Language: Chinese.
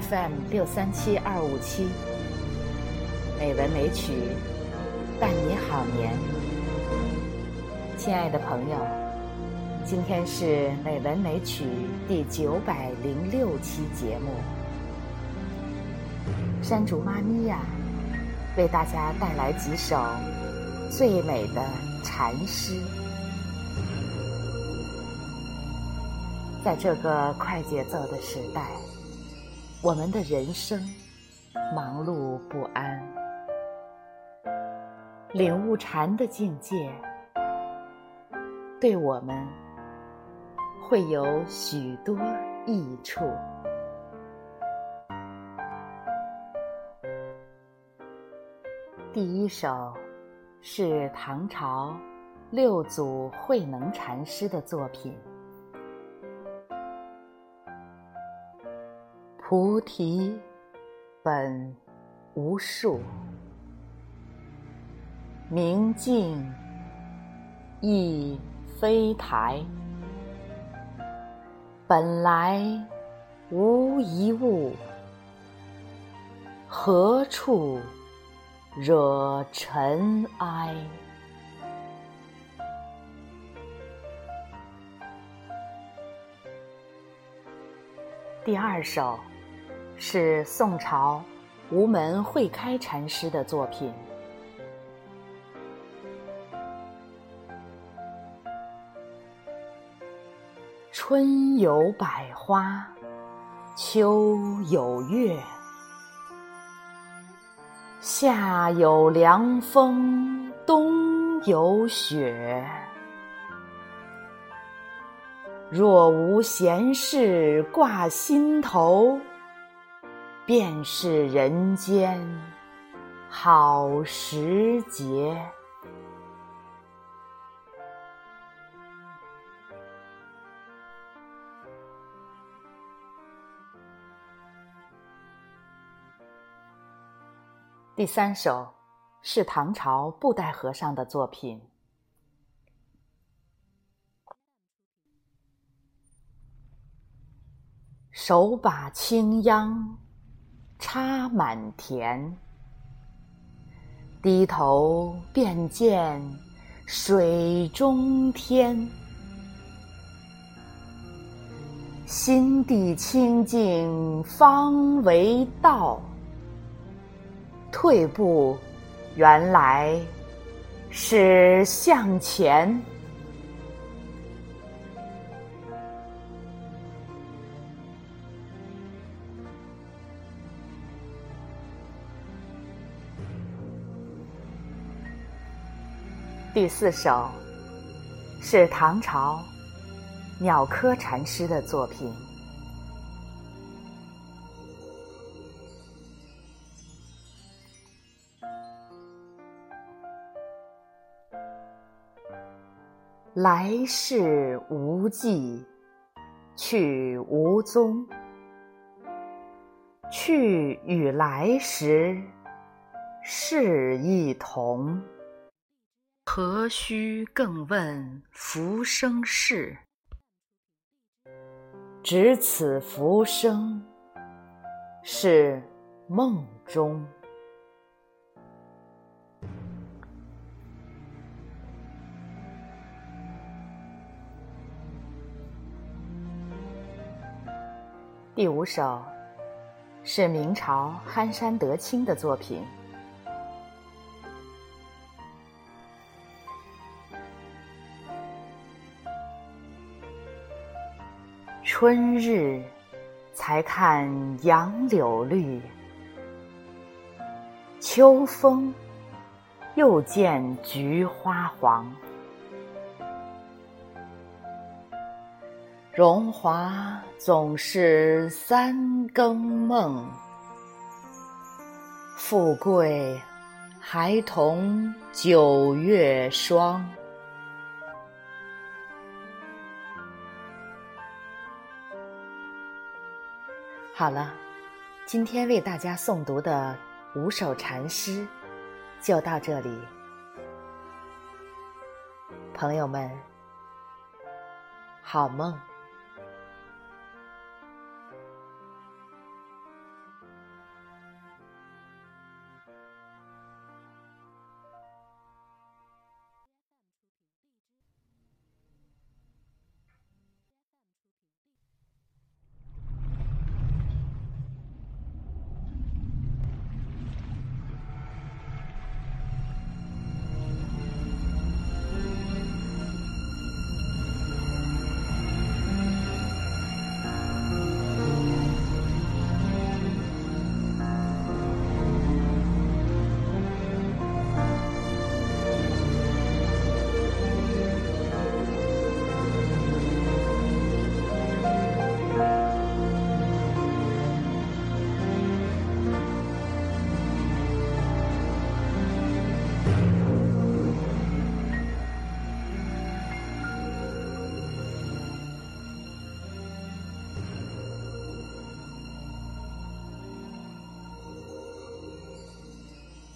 FM 六三七二五七，美文美曲，伴你好眠。亲爱的朋友，今天是美文美曲第九百零六期节目。山竹妈咪呀，为大家带来几首最美的禅诗。在这个快节奏的时代，我们的人生忙碌不安，领悟禅的境界，对我们会有许多益处。第一首是唐朝六祖慧能禅师的作品。菩提本无树，明镜亦非台。本来无一物，何处惹尘埃？第二首。是宋朝无门慧开禅师的作品。春有百花，秋有月，夏有凉风，冬有雪。若无闲事挂心头。便是人间好时节。第三首是唐朝布袋和尚的作品。手把青秧。插满田，低头便见水中天。心地清净方为道，退步原来是向前。第四首是唐朝鸟窠禅师的作品。来世无迹，去无踪。去与来时是异同。何须更问浮生事？只此浮生是梦中。第五首是明朝憨山德清的作品。春日才看杨柳绿，秋风又见菊花黄。荣华总是三更梦，富贵还同九月霜。好了，今天为大家诵读的五首禅诗就到这里，朋友们，好梦。